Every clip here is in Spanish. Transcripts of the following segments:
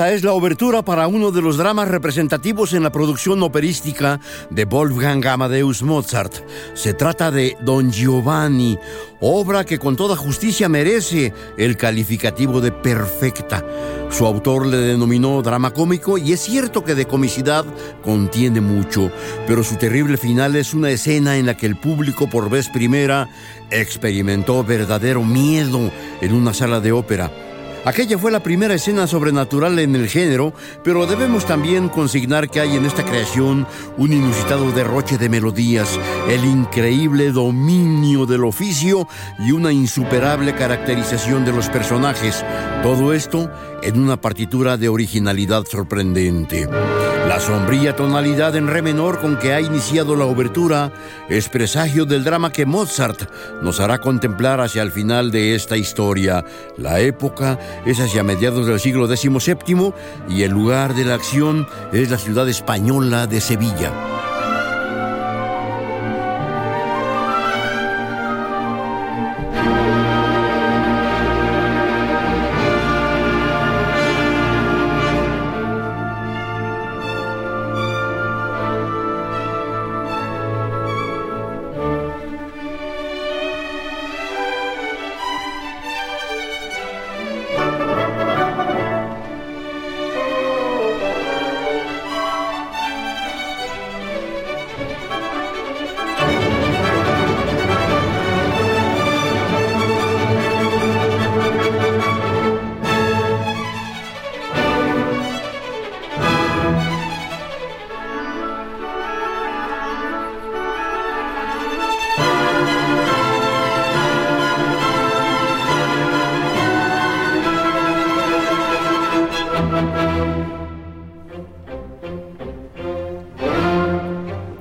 Esta es la obertura para uno de los dramas representativos en la producción operística de Wolfgang Amadeus Mozart. Se trata de Don Giovanni, obra que con toda justicia merece el calificativo de perfecta. Su autor le denominó drama cómico y es cierto que de comicidad contiene mucho, pero su terrible final es una escena en la que el público por vez primera experimentó verdadero miedo en una sala de ópera. Aquella fue la primera escena sobrenatural en el género, pero debemos también consignar que hay en esta creación un inusitado derroche de melodías, el increíble dominio del oficio y una insuperable caracterización de los personajes. Todo esto en una partitura de originalidad sorprendente. La sombría tonalidad en re menor con que ha iniciado la obertura es presagio del drama que Mozart nos hará contemplar hacia el final de esta historia. La época es hacia mediados del siglo XVII y el lugar de la acción es la ciudad española de Sevilla.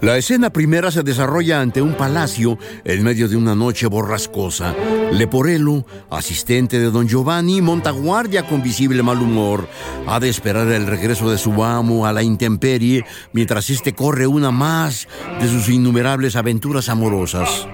La escena primera se desarrolla ante un palacio en medio de una noche borrascosa. Leporello, asistente de don Giovanni, monta guardia con visible mal humor. Ha de esperar el regreso de su amo a la intemperie mientras éste corre una más de sus innumerables aventuras amorosas.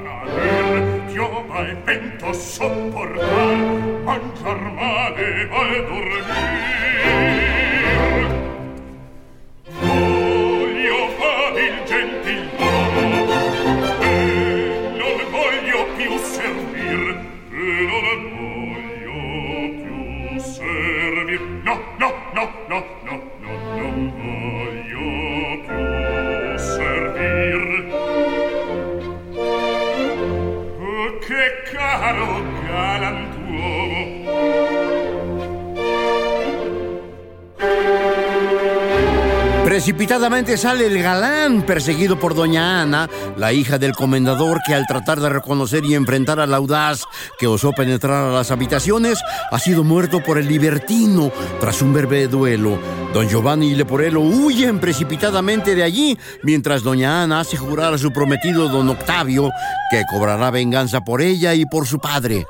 Precipitadamente sale el galán, perseguido por doña Ana, la hija del comendador que al tratar de reconocer y enfrentar al audaz que osó penetrar a las habitaciones, ha sido muerto por el libertino tras un breve duelo. Don Giovanni y Leporello huyen precipitadamente de allí, mientras doña Ana hace jurar a su prometido don Octavio que cobrará venganza por ella y por su padre.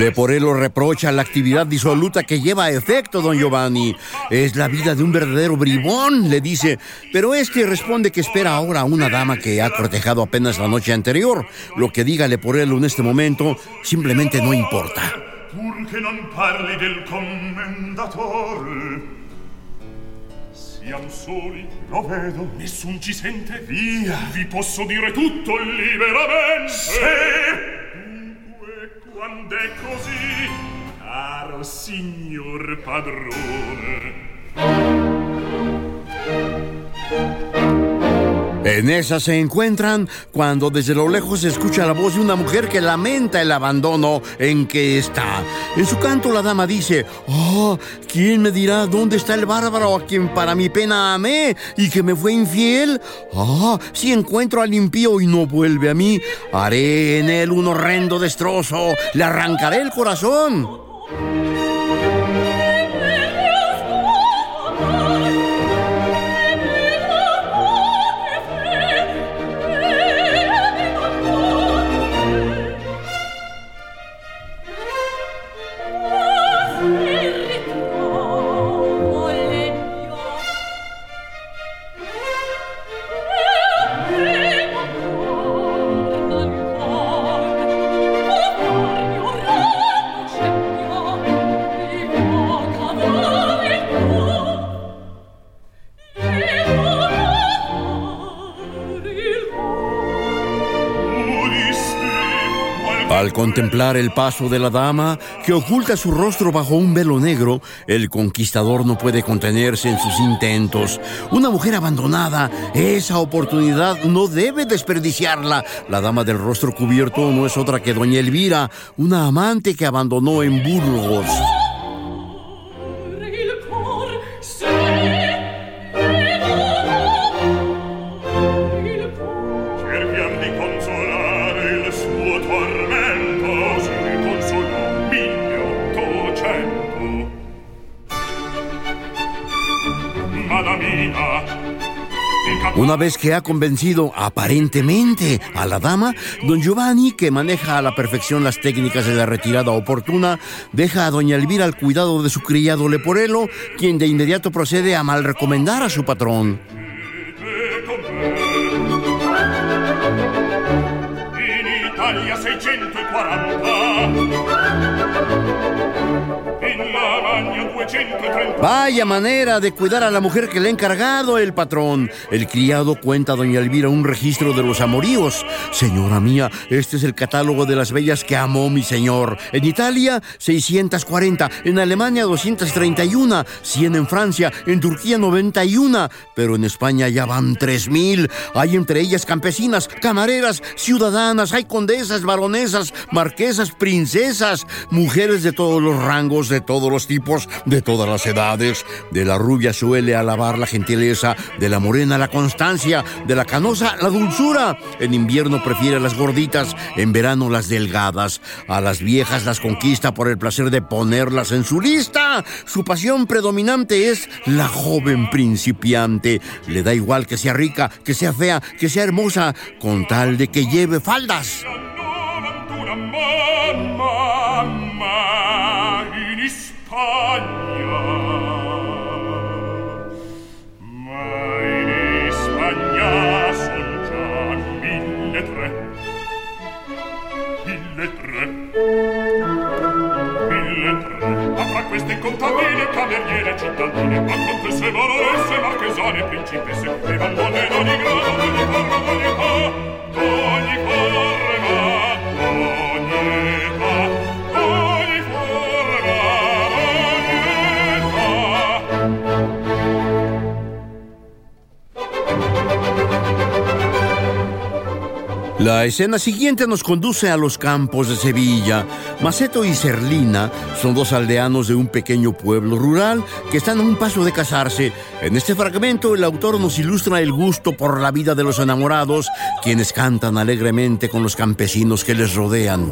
Leporello reprocha la actividad disoluta que lleva a efecto don Giovanni. Es la vida de un verdadero bribón, le dice. Pero este responde que espera ahora a una dama que ha cortejado apenas la noche anterior. Lo que diga Leporello en este momento simplemente no importa. Pur che non parli del commendatore Siamo soli, lo vedo. Nessun ci sente. Via. Vi posso dire tutto liberamente. Sì. Signor padrone. En esa se encuentran cuando desde lo lejos se escucha la voz de una mujer que lamenta el abandono en que está. En su canto la dama dice, oh, ¿quién me dirá dónde está el bárbaro a quien para mi pena amé y que me fue infiel? Ah, si encuentro al impío y no vuelve a mí, haré en él un horrendo destrozo, le arrancaré el corazón. Contemplar el paso de la dama, que oculta su rostro bajo un velo negro, el conquistador no puede contenerse en sus intentos. Una mujer abandonada, esa oportunidad no debe desperdiciarla. La dama del rostro cubierto no es otra que doña Elvira, una amante que abandonó en Burgos. Di Una vez que ha convencido aparentemente a la dama, don Giovanni, que maneja a la perfección las técnicas de la retirada oportuna, deja a doña Elvira al cuidado de su criado Leporello, quien de inmediato procede a mal recomendar a su patrón. Vaya manera de cuidar a la mujer que le ha encargado el patrón. El criado cuenta a doña Elvira un registro de los amoríos. Señora mía, este es el catálogo de las bellas que amó mi señor. En Italia, 640. En Alemania, 231. 100 en Francia. En Turquía, 91. Pero en España ya van 3000. Hay entre ellas campesinas, camareras, ciudadanas. Hay condesas, baronesas, marquesas, princesas. Mujeres de todos los rangos, de todos los tipos, de todas las edades. De la rubia suele alabar la gentileza, de la morena la constancia, de la canosa la dulzura. En invierno prefiere las gorditas, en verano las delgadas. A las viejas las conquista por el placer de ponerlas en su lista. Su pasión predominante es la joven principiante. Le da igual que sea rica, que sea fea, que sea hermosa, con tal de que lleve faldas. contadine, cameriere, cittadine, ma con se valoresse, marchesane, principesse, e vallone d'ogni grado, d'ogni forma, La escena siguiente nos conduce a los campos de Sevilla. Maceto y Serlina son dos aldeanos de un pequeño pueblo rural que están a un paso de casarse. En este fragmento el autor nos ilustra el gusto por la vida de los enamorados, quienes cantan alegremente con los campesinos que les rodean.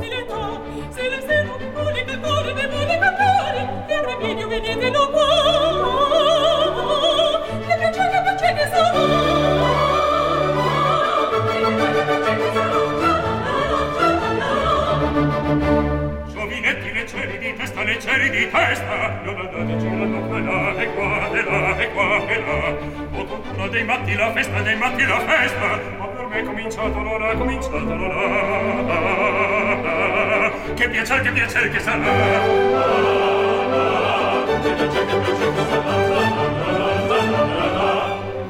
Giovinetti ne di testa, ne di testa, non andate girando qua e là, e qua, e là, e qua, e là. Ho cultura dei matti la festa, dei matti la festa, ma per me è cominciato l'ora, è cominciato l'ora. Che piacer, che piacer, che sarà. Che piacer, che piacer, che sarà.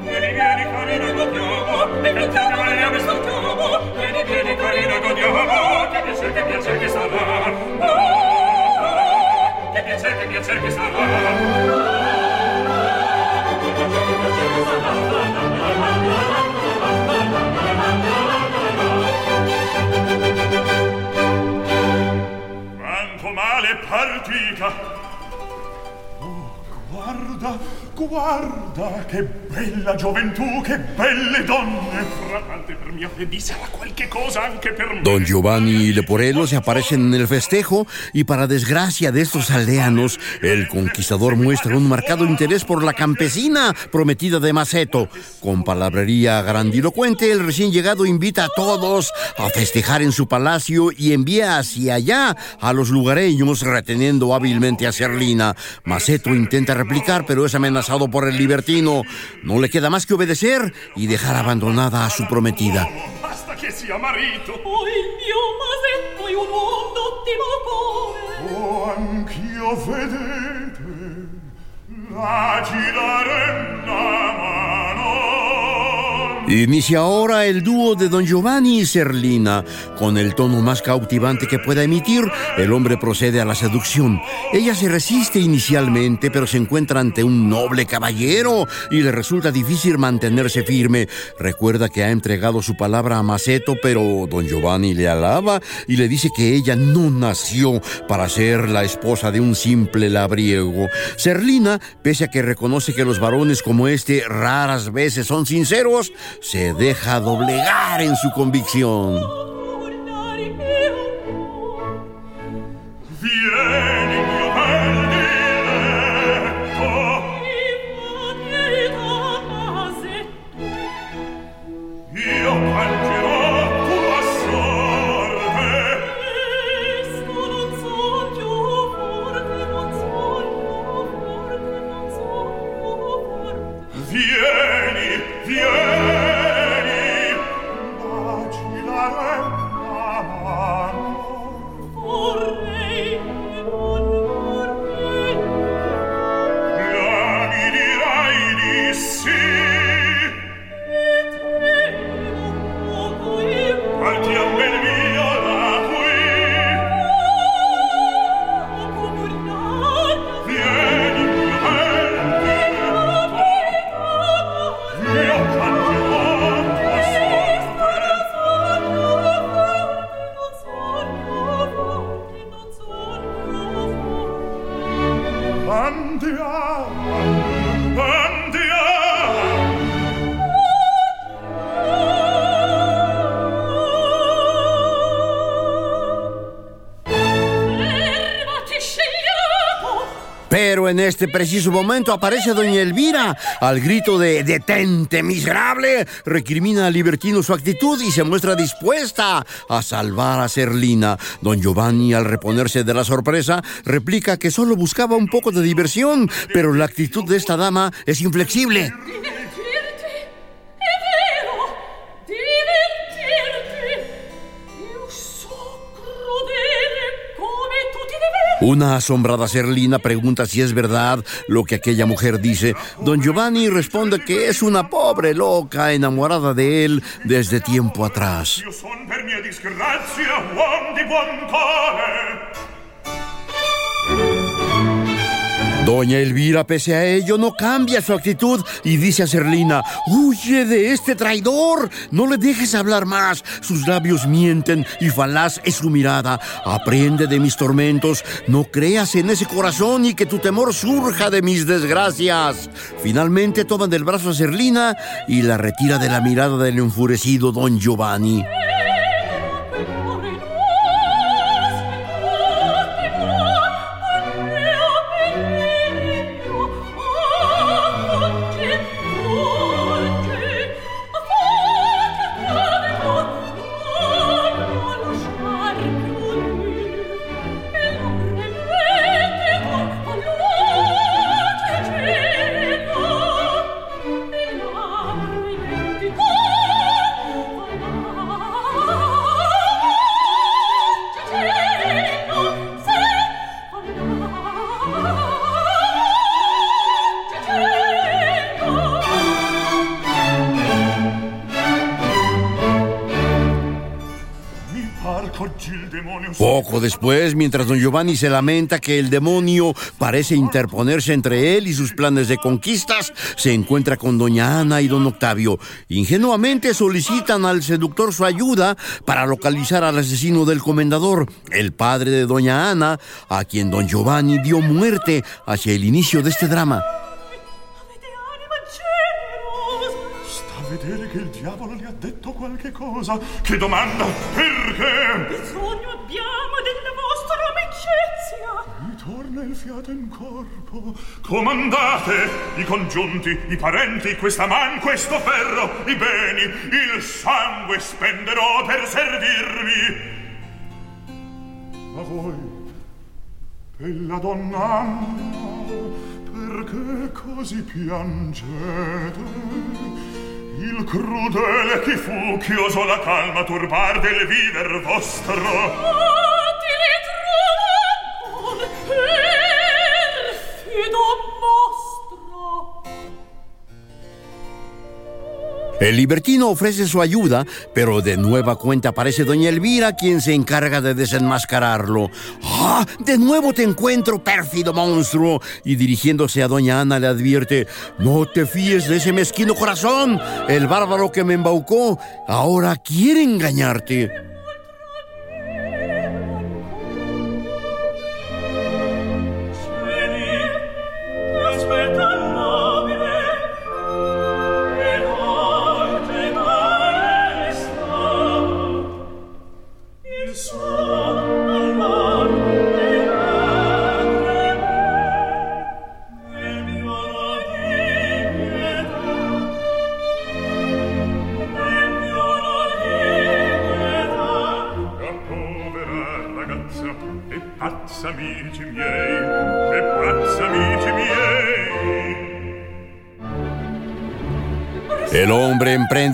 Vieni, vieni, carina, gottiamo, oh, oh, e cantiamo le ave soltanto. Guarda, guarda, che bella gioventù, che belle donne. Fratante per mia fede sarà qualche Don Giovanni y Leporello se aparecen en el festejo y para desgracia de estos aldeanos, el conquistador muestra un marcado interés por la campesina prometida de Maceto. Con palabrería grandilocuente, el recién llegado invita a todos a festejar en su palacio y envía hacia allá a los lugareños reteniendo hábilmente a Serlina. Maceto intenta replicar pero es amenazado por el libertino. No le queda más que obedecer y dejar abandonada a su prometida. che sia marito. Oh, il mio masetto è un uomo d'ottimo cuore. Oh, anch'io vedete, la girarella mai. Inicia ahora el dúo de Don Giovanni y Serlina. Con el tono más cautivante que pueda emitir, el hombre procede a la seducción. Ella se resiste inicialmente, pero se encuentra ante un noble caballero y le resulta difícil mantenerse firme. Recuerda que ha entregado su palabra a Maceto, pero Don Giovanni le alaba y le dice que ella no nació para ser la esposa de un simple labriego. Serlina, pese a que reconoce que los varones como este raras veces son sinceros, se deja doblegar en su convicción. En este preciso momento aparece doña Elvira. Al grito de detente, miserable, recrimina al libertino su actitud y se muestra dispuesta a salvar a Serlina. Don Giovanni, al reponerse de la sorpresa, replica que solo buscaba un poco de diversión, pero la actitud de esta dama es inflexible. Una asombrada Serlina pregunta si es verdad lo que aquella mujer dice. Don Giovanni responde que es una pobre loca enamorada de él desde tiempo atrás. Doña Elvira, pese a ello, no cambia su actitud y dice a Serlina, huye de este traidor, no le dejes hablar más, sus labios mienten y falaz es su mirada, aprende de mis tormentos, no creas en ese corazón y que tu temor surja de mis desgracias. Finalmente toman del brazo a Serlina y la retira de la mirada del enfurecido don Giovanni. Después, mientras don Giovanni se lamenta que el demonio parece interponerse entre él y sus planes de conquistas, se encuentra con doña Ana y don Octavio. Ingenuamente solicitan al seductor su ayuda para localizar al asesino del comendador, el padre de doña Ana, a quien don Giovanni dio muerte hacia el inicio de este drama. Vedere che il diavolo le ha detto qualche cosa. Che domanda? Perché? Bisogno abbiamo della vostra amicizia. Mi torna il fiato in corpo. Comandate i congiunti, i parenti, questa man, questo ferro, i beni, il sangue spenderò per servirvi. Ma voi, bella donna perché così piangete? Il crudele chi fu che osò la calma turbar del viver vostro. Oh, ti ritrovo non per fido mosso. El libertino ofrece su ayuda, pero de nueva cuenta aparece doña Elvira quien se encarga de desenmascararlo. ¡Ah! De nuevo te encuentro, pérfido monstruo. Y dirigiéndose a doña Ana le advierte, no te fíes de ese mezquino corazón. El bárbaro que me embaucó ahora quiere engañarte.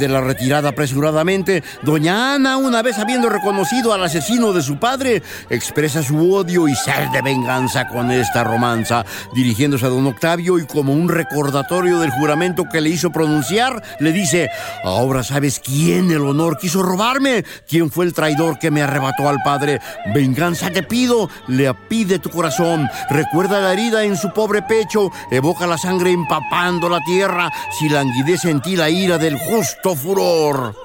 Emprende la retirada apresuradamente. Doña Ana, una vez habiendo reconocido al asesino de su padre, expresa su odio y sed de venganza con esta romanza, dirigiéndose a don Octavio y como un recordatorio del juramento que le hizo pronunciar, le dice, ahora sabes quién el honor quiso robarme, quién fue el traidor que me arrebató al padre. Venganza te pido, le pide tu corazón. Recuerda la herida en su pobre pecho, evoca la sangre empapando la tierra, si languidece en ti la ira del justo furor.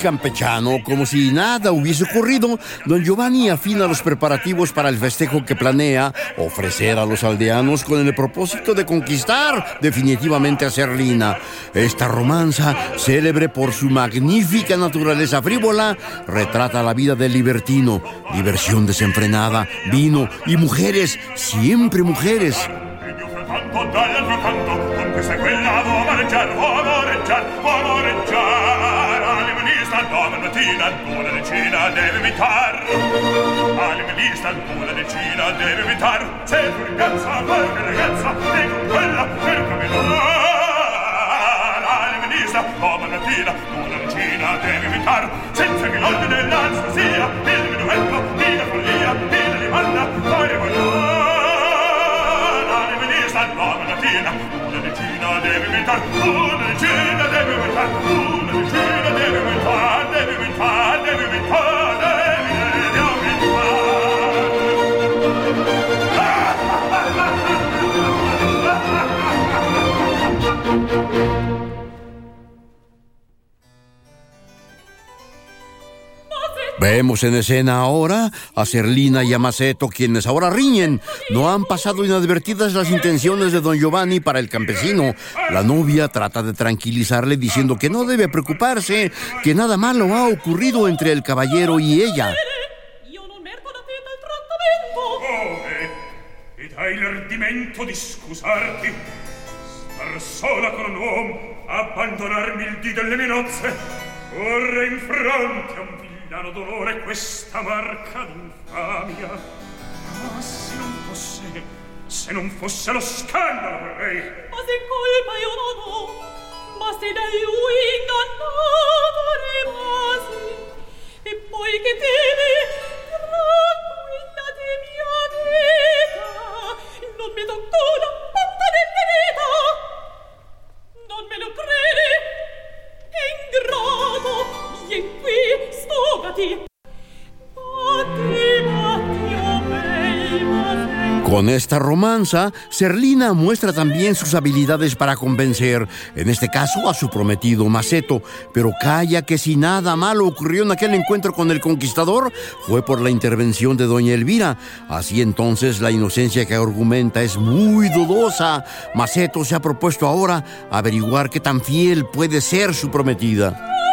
Campechano, como si nada hubiese ocurrido, don Giovanni afina los preparativos para el festejo que planea ofrecer a los aldeanos con el propósito de conquistar definitivamente a Serlina. Esta romanza, célebre por su magnífica naturaleza frívola, retrata la vida del libertino, diversión desenfrenada, vino y mujeres, siempre mujeres. deve evitar Allem Licht al decina deve evitar Se tu ragazza, qualche ragazza E quella per velar Allem Licht al Pula mattina Pula decina deve evitar Senza che l'ordine e l'anstasia Il minuetto, di la follia Di la rimanda, fare guardar Allem Licht al Pula mattina Pula decina deve evitar Pula decina deve evitar Pula decina deve evitar Deve evitar Vemos en escena ahora a Serlina y a Maceto, quienes ahora riñen. No han pasado inadvertidas las intenciones de don Giovanni para el campesino. La novia trata de tranquilizarle diciendo que no debe preocuparse, que nada malo ha ocurrido entre el caballero y ella. Hai l'ardimento di scusarti? Star sola con un uomo, abbandonarmi il dì delle mie nozze? Corre in fronte a un dano dolore questa marca d'infamia. Ma se non fosse se non fosse lo scandalo per lei. Ma se colpa io non ho ma se da lui ingannato rimasi. E poi che temi tranquilla di mia vita non mi toccò la patta dell'erita non me lo credi ingrato, je qui, sfogati. A te Con esta romanza, Serlina muestra también sus habilidades para convencer, en este caso a su prometido Maceto, pero calla que si nada malo ocurrió en aquel encuentro con el conquistador, fue por la intervención de doña Elvira. Así entonces la inocencia que argumenta es muy dudosa. Maceto se ha propuesto ahora averiguar qué tan fiel puede ser su prometida.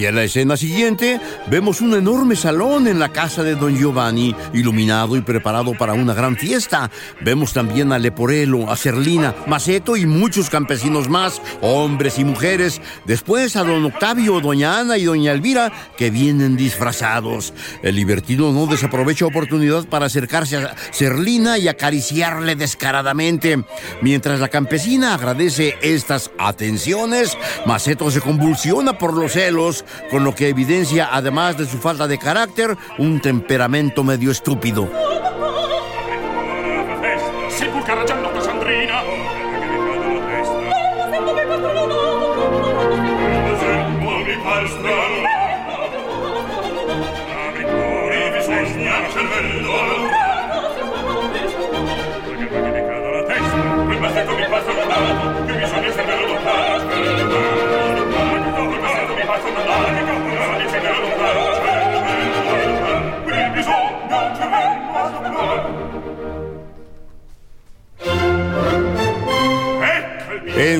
Hacia la escena siguiente, vemos un enorme salón en la casa de don Giovanni, iluminado y preparado para una gran fiesta. Vemos también a Leporello, a Serlina, Maceto y muchos campesinos más, hombres y mujeres. Después a don Octavio, doña Ana y doña Elvira, que vienen disfrazados. El libertino no desaprovecha oportunidad para acercarse a Serlina y acariciarle descaradamente. Mientras la campesina agradece estas atenciones, Maceto se convulsiona por los celos, con lo que evidencia, además de su falta de carácter, un temperamento medio estúpido.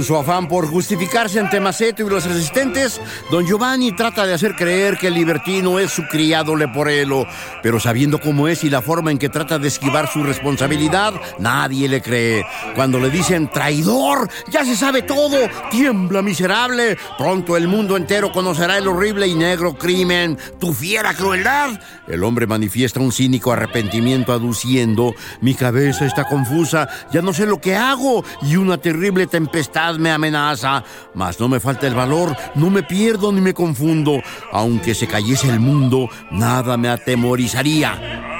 En su afán por justificarse ante Maceto y los asistentes, don Giovanni trata de hacer creer que el libertino es su criado Leporello, pero sabiendo cómo es y la forma en que trata de esquivar su responsabilidad, nadie le cree. Cuando le dicen traidor, ya se sabe todo, tiembla miserable, pronto el mundo entero conocerá el horrible y negro crimen, tu fiera crueldad. El hombre manifiesta un cínico arrepentimiento aduciendo, mi cabeza está confusa, ya no sé lo que hago. Y una terrible tempestad me amenaza, mas no me falta el valor, no me pierdo ni me confundo, aunque se cayese el mundo, nada me atemorizaría.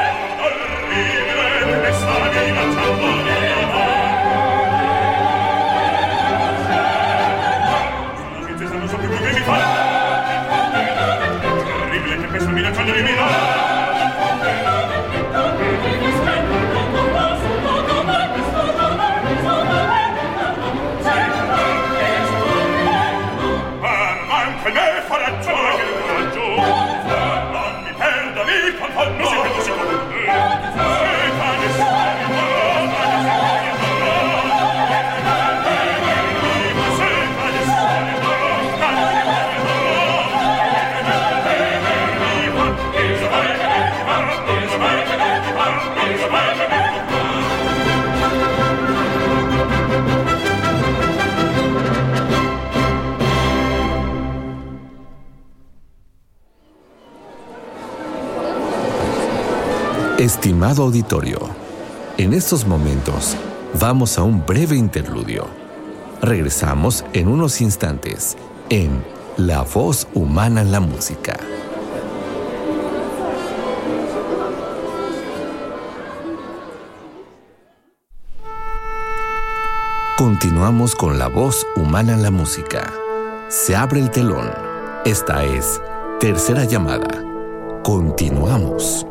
Terribile che questo minacciando di meno! Estimado auditorio, en estos momentos vamos a un breve interludio. Regresamos en unos instantes en La voz humana en la música. Continuamos con La voz humana en la música. Se abre el telón. Esta es Tercera llamada. Continuamos.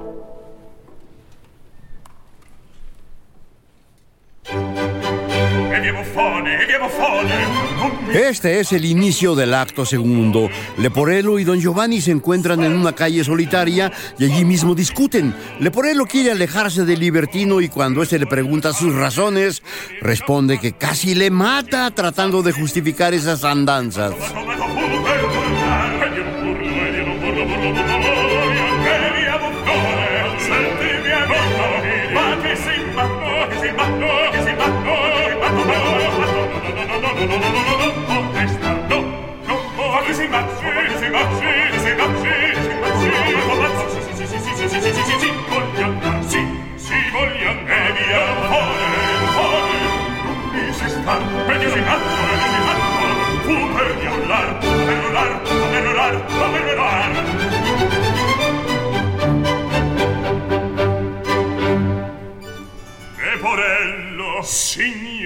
Este es el inicio del acto segundo. Leporello y don Giovanni se encuentran en una calle solitaria y allí mismo discuten. Leporello quiere alejarse del libertino y cuando éste le pregunta sus razones, responde que casi le mata tratando de justificar esas andanzas.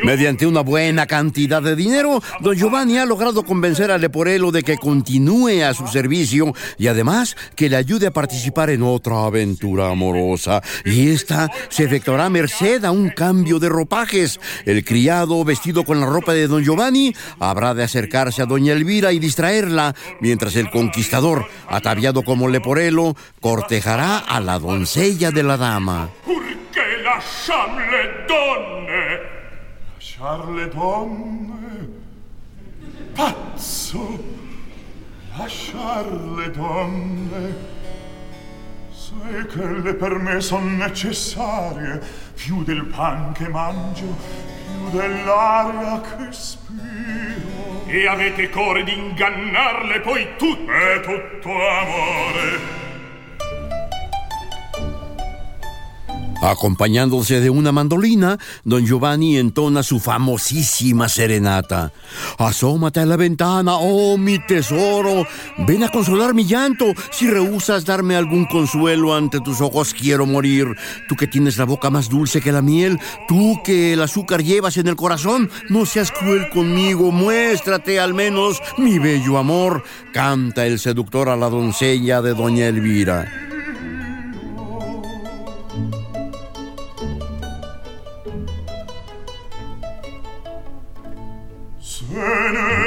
Mediante una buena cantidad de dinero, don Giovanni ha logrado convencer a Leporello de que continúe a su servicio y además que le ayude a participar en otra aventura amorosa. Y esta se efectuará merced a un cambio de ropajes. El criado, vestido con la ropa de don Giovanni, habrá de acercarse a doña Elvira y distraerla, mientras el conquistador, ataviado como Leporello, cortejará a la doncella de la dama. Lasciar le donne. Pazzo lasciar le donne. Sai che le per me son necessarie più del pan che mangio più dell'aria che spiro. E avete core di ingannarle poi tutto è tutto amore Acompañándose de una mandolina, don Giovanni entona su famosísima serenata. Asómate a la ventana, oh mi tesoro. Ven a consolar mi llanto. Si rehusas darme algún consuelo ante tus ojos, quiero morir. Tú que tienes la boca más dulce que la miel, tú que el azúcar llevas en el corazón, no seas cruel conmigo. Muéstrate al menos mi bello amor. Canta el seductor a la doncella de doña Elvira. schöne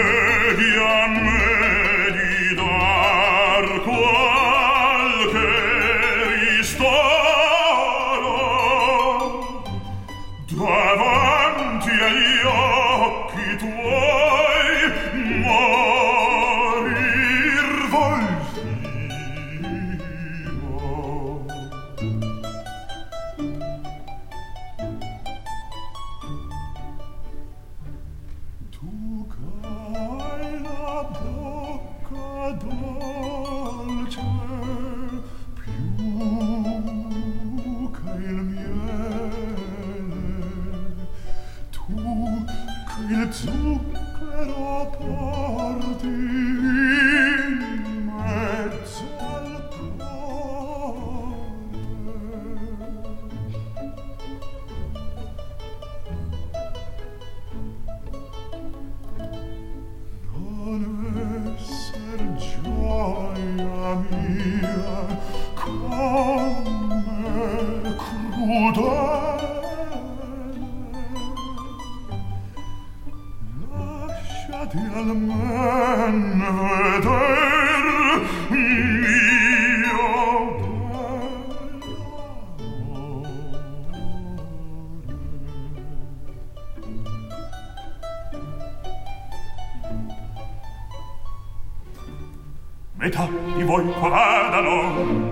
voi coradano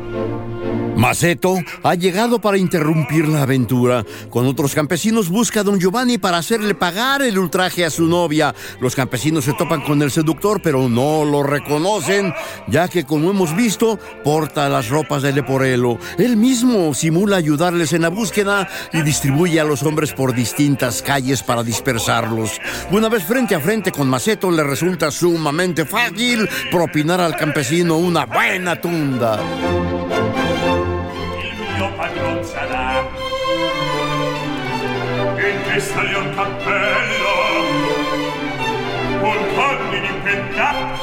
Maceto ha llegado para interrumpir la aventura. Con otros campesinos busca a don Giovanni para hacerle pagar el ultraje a su novia. Los campesinos se topan con el seductor, pero no lo reconocen, ya que, como hemos visto, porta las ropas de Leporello. Él mismo simula ayudarles en la búsqueda y distribuye a los hombres por distintas calles para dispersarlos. Una vez frente a frente con Maceto, le resulta sumamente fácil propinar al campesino una buena tunda. festa gli un cappello. Un panni di pentato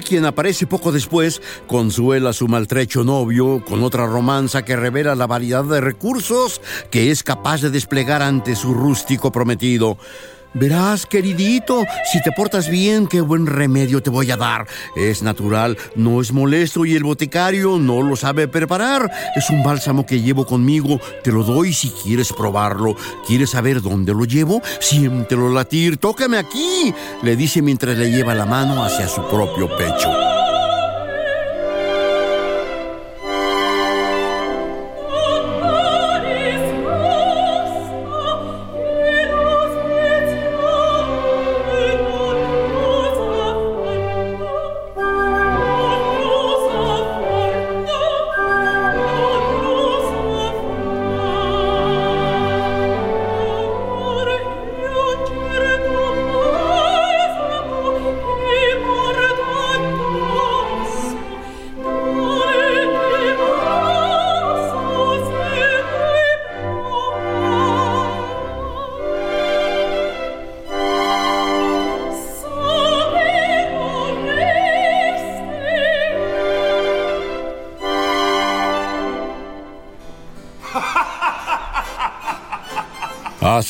Quien aparece poco después, consuela a su maltrecho novio con otra romanza que revela la variedad de recursos que es capaz de desplegar ante su rústico prometido. Verás, queridito, si te portas bien, qué buen remedio te voy a dar. Es natural, no es molesto y el boticario no lo sabe preparar. Es un bálsamo que llevo conmigo, te lo doy si quieres probarlo. ¿Quieres saber dónde lo llevo? Siéntelo latir, tócame aquí, le dice mientras le lleva la mano hacia su propio pecho.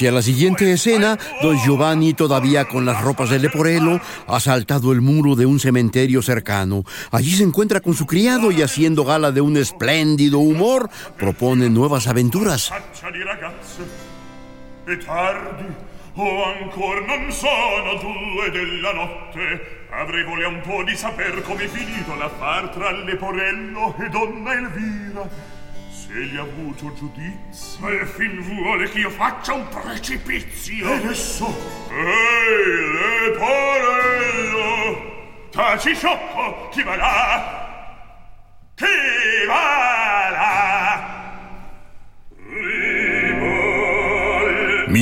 Hacia la siguiente escena, don Giovanni, todavía con las ropas de Leporello, ha saltado el muro de un cementerio cercano. Allí se encuentra con su criado y haciendo gala de un espléndido humor, propone nuevas aventuras. egli ha avuto giudizio. E fin vuole che io faccia un precipizio. E ne so. Ehi, le! Taci sciocco, chi va là?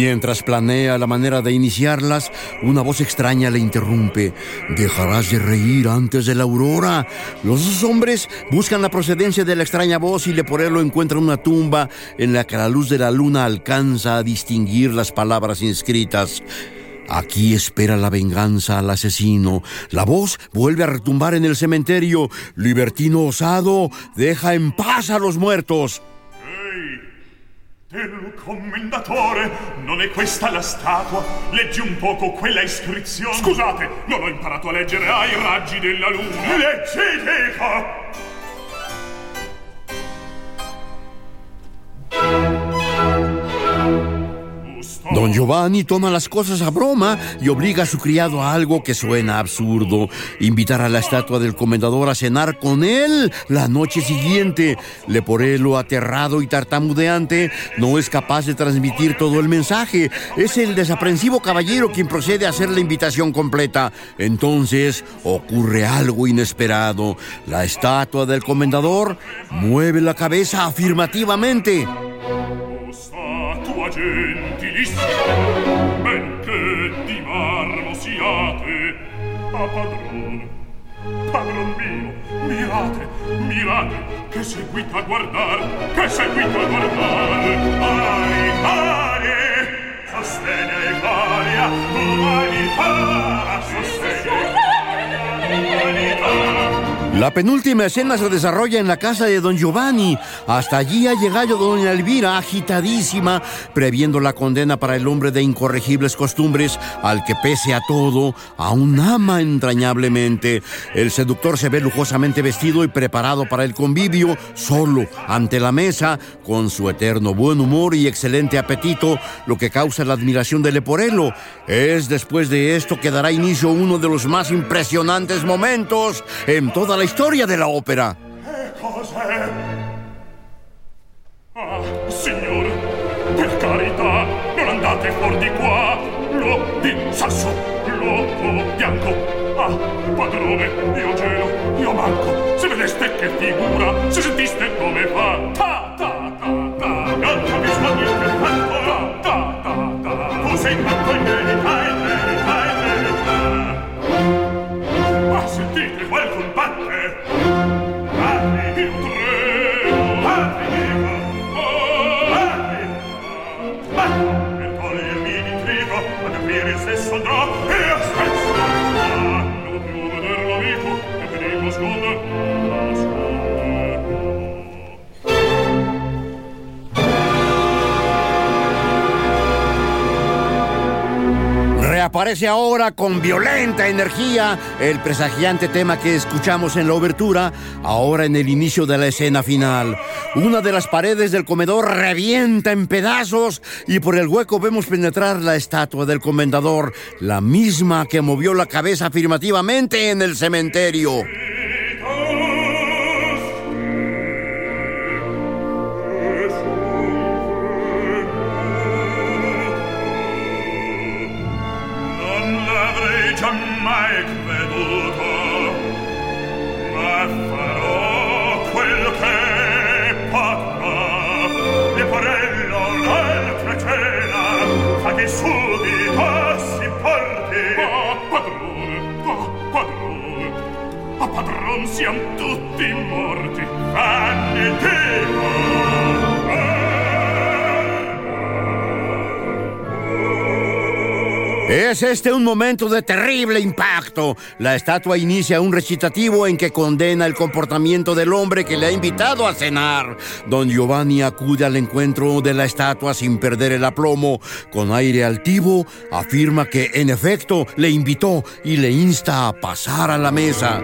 Mientras planea la manera de iniciarlas, una voz extraña le interrumpe. Dejarás de reír antes de la aurora. Los dos hombres buscan la procedencia de la extraña voz y Leporello encuentra una tumba en la que la luz de la luna alcanza a distinguir las palabras inscritas. Aquí espera la venganza al asesino. La voz vuelve a retumbar en el cementerio. Libertino osado, deja en paz a los muertos. Ehi, Del commendatore, non è questa la statua? Leggi un poco quella iscrizione. Scusate, non ho imparato a leggere ai raggi della luna. Leggi, dico! Don Giovanni toma las cosas a broma y obliga a su criado a algo que suena absurdo. Invitar a la estatua del comendador a cenar con él la noche siguiente. Leporello, aterrado y tartamudeante, no es capaz de transmitir todo el mensaje. Es el desaprensivo caballero quien procede a hacer la invitación completa. Entonces ocurre algo inesperado. La estatua del comendador mueve la cabeza afirmativamente. benissimo ben che di marmo siate a padron padron mio mirate mirate che seguito a guardar che seguito a guardar. Ai mare sostene ai gloria umanità sostene umanità La penúltima escena se desarrolla en la casa de don Giovanni. Hasta allí ha llegado doña Elvira, agitadísima, previendo la condena para el hombre de incorregibles costumbres, al que pese a todo, aún ama entrañablemente. El seductor se ve lujosamente vestido y preparado para el convivio, solo, ante la mesa, con su eterno buen humor y excelente apetito, lo que causa la admiración de Leporello. Es después de esto que dará inicio uno de los más impresionantes momentos en toda la historia de la ópera. Ah, signor, per carità, non andate fuori di qua. Lo di sasso, l'uovo bianco. Ah, padrone, io gelo, io manco. Se vedeste che figura, se sentiste come fa. Ta, ta, ta, ta. Non capisco niente. Ta, ta, ta, ta. Tu sei in verità, nasconda, ah, non più vederlo amico, che ti nasconda, nasconda. Reaparece ahora con violenta energía el presagiante tema que escuchamos en la obertura, ahora en el inicio de la escena final. Una de las paredes del comedor revienta en pedazos y por el hueco vemos penetrar la estatua del comendador, la misma que movió la cabeza afirmativamente en el cementerio. Es este un momento de terrible impacto. La estatua inicia un recitativo en que condena el comportamiento del hombre que le ha invitado a cenar. Don Giovanni acude al encuentro de la estatua sin perder el aplomo. Con aire altivo, afirma que en efecto le invitó y le insta a pasar a la mesa.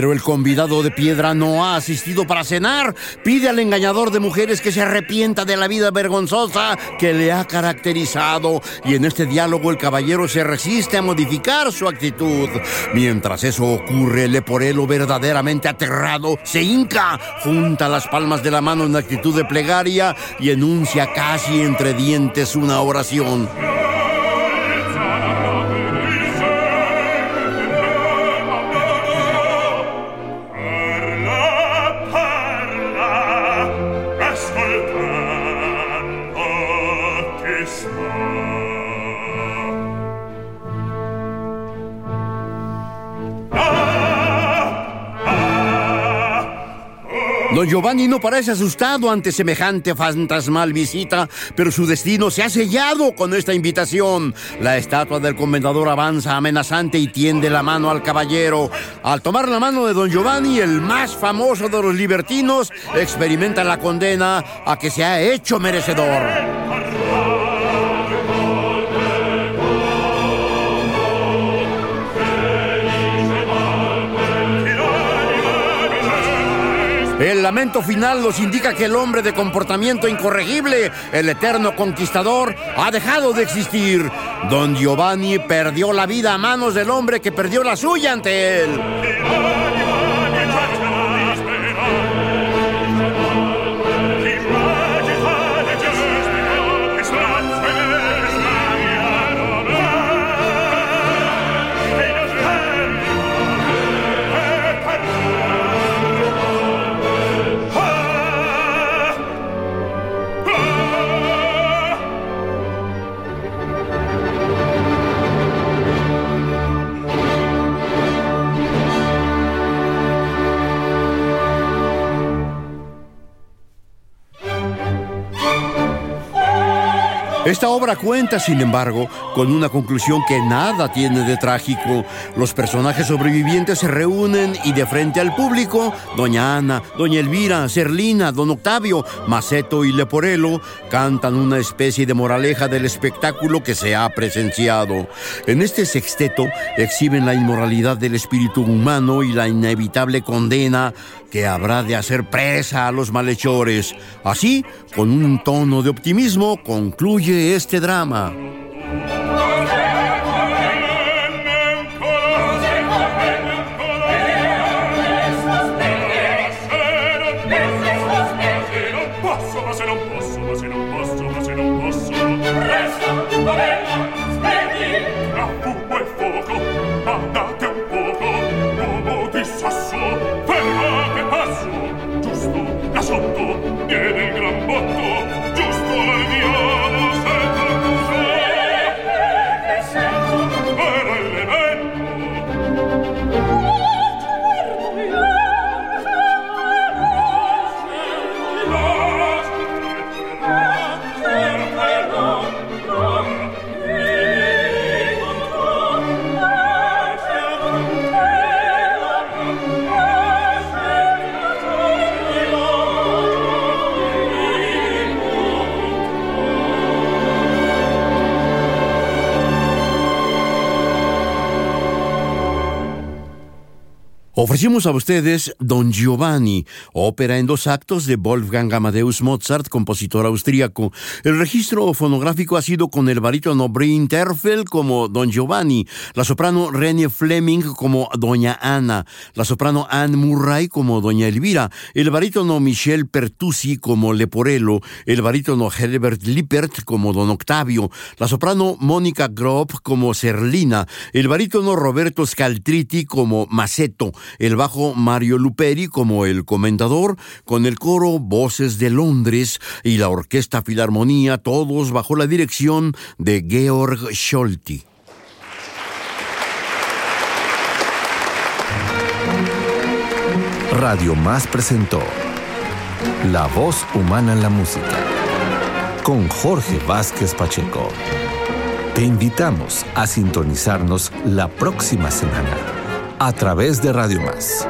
Pero el convidado de piedra no ha asistido para cenar. Pide al engañador de mujeres que se arrepienta de la vida vergonzosa que le ha caracterizado. Y en este diálogo el caballero se resiste a modificar su actitud. Mientras eso ocurre, Leporello, verdaderamente aterrado, se hinca, junta las palmas de la mano en actitud de plegaria y enuncia casi entre dientes una oración. Don Giovanni no parece asustado ante semejante fantasmal visita, pero su destino se ha sellado con esta invitación. La estatua del comendador avanza amenazante y tiende la mano al caballero. Al tomar la mano de Don Giovanni, el más famoso de los libertinos experimenta la condena a que se ha hecho merecedor. El lamento final nos indica que el hombre de comportamiento incorregible, el eterno conquistador, ha dejado de existir. Don Giovanni perdió la vida a manos del hombre que perdió la suya ante él. Esta obra cuenta, sin embargo, con una conclusión que nada tiene de trágico. Los personajes sobrevivientes se reúnen y de frente al público, doña Ana, doña Elvira, Serlina, don Octavio, Maceto y Leporello cantan una especie de moraleja del espectáculo que se ha presenciado. En este sexteto exhiben la inmoralidad del espíritu humano y la inevitable condena que habrá de hacer presa a los malhechores. Así, con un tono de optimismo, concluye este drama. Ofrecimos a ustedes Don Giovanni, ópera en dos actos de Wolfgang Amadeus Mozart, compositor austríaco. El registro fonográfico ha sido con el barítono Brin Terfel como Don Giovanni, la soprano René Fleming como Doña Ana, la soprano Anne Murray como Doña Elvira, el barítono Michel Pertusi como Leporello, el barítono Herbert Lippert como Don Octavio, la soprano Mónica Grob como Serlina, el barítono Roberto Scaltriti como Maceto, el bajo Mario Luperi como el comentador, con el coro Voces de Londres y la Orquesta Filarmonía, todos bajo la dirección de Georg Scholti. Radio Más presentó La voz humana en la música con Jorge Vázquez Pacheco. Te invitamos a sintonizarnos la próxima semana a través de Radio Más.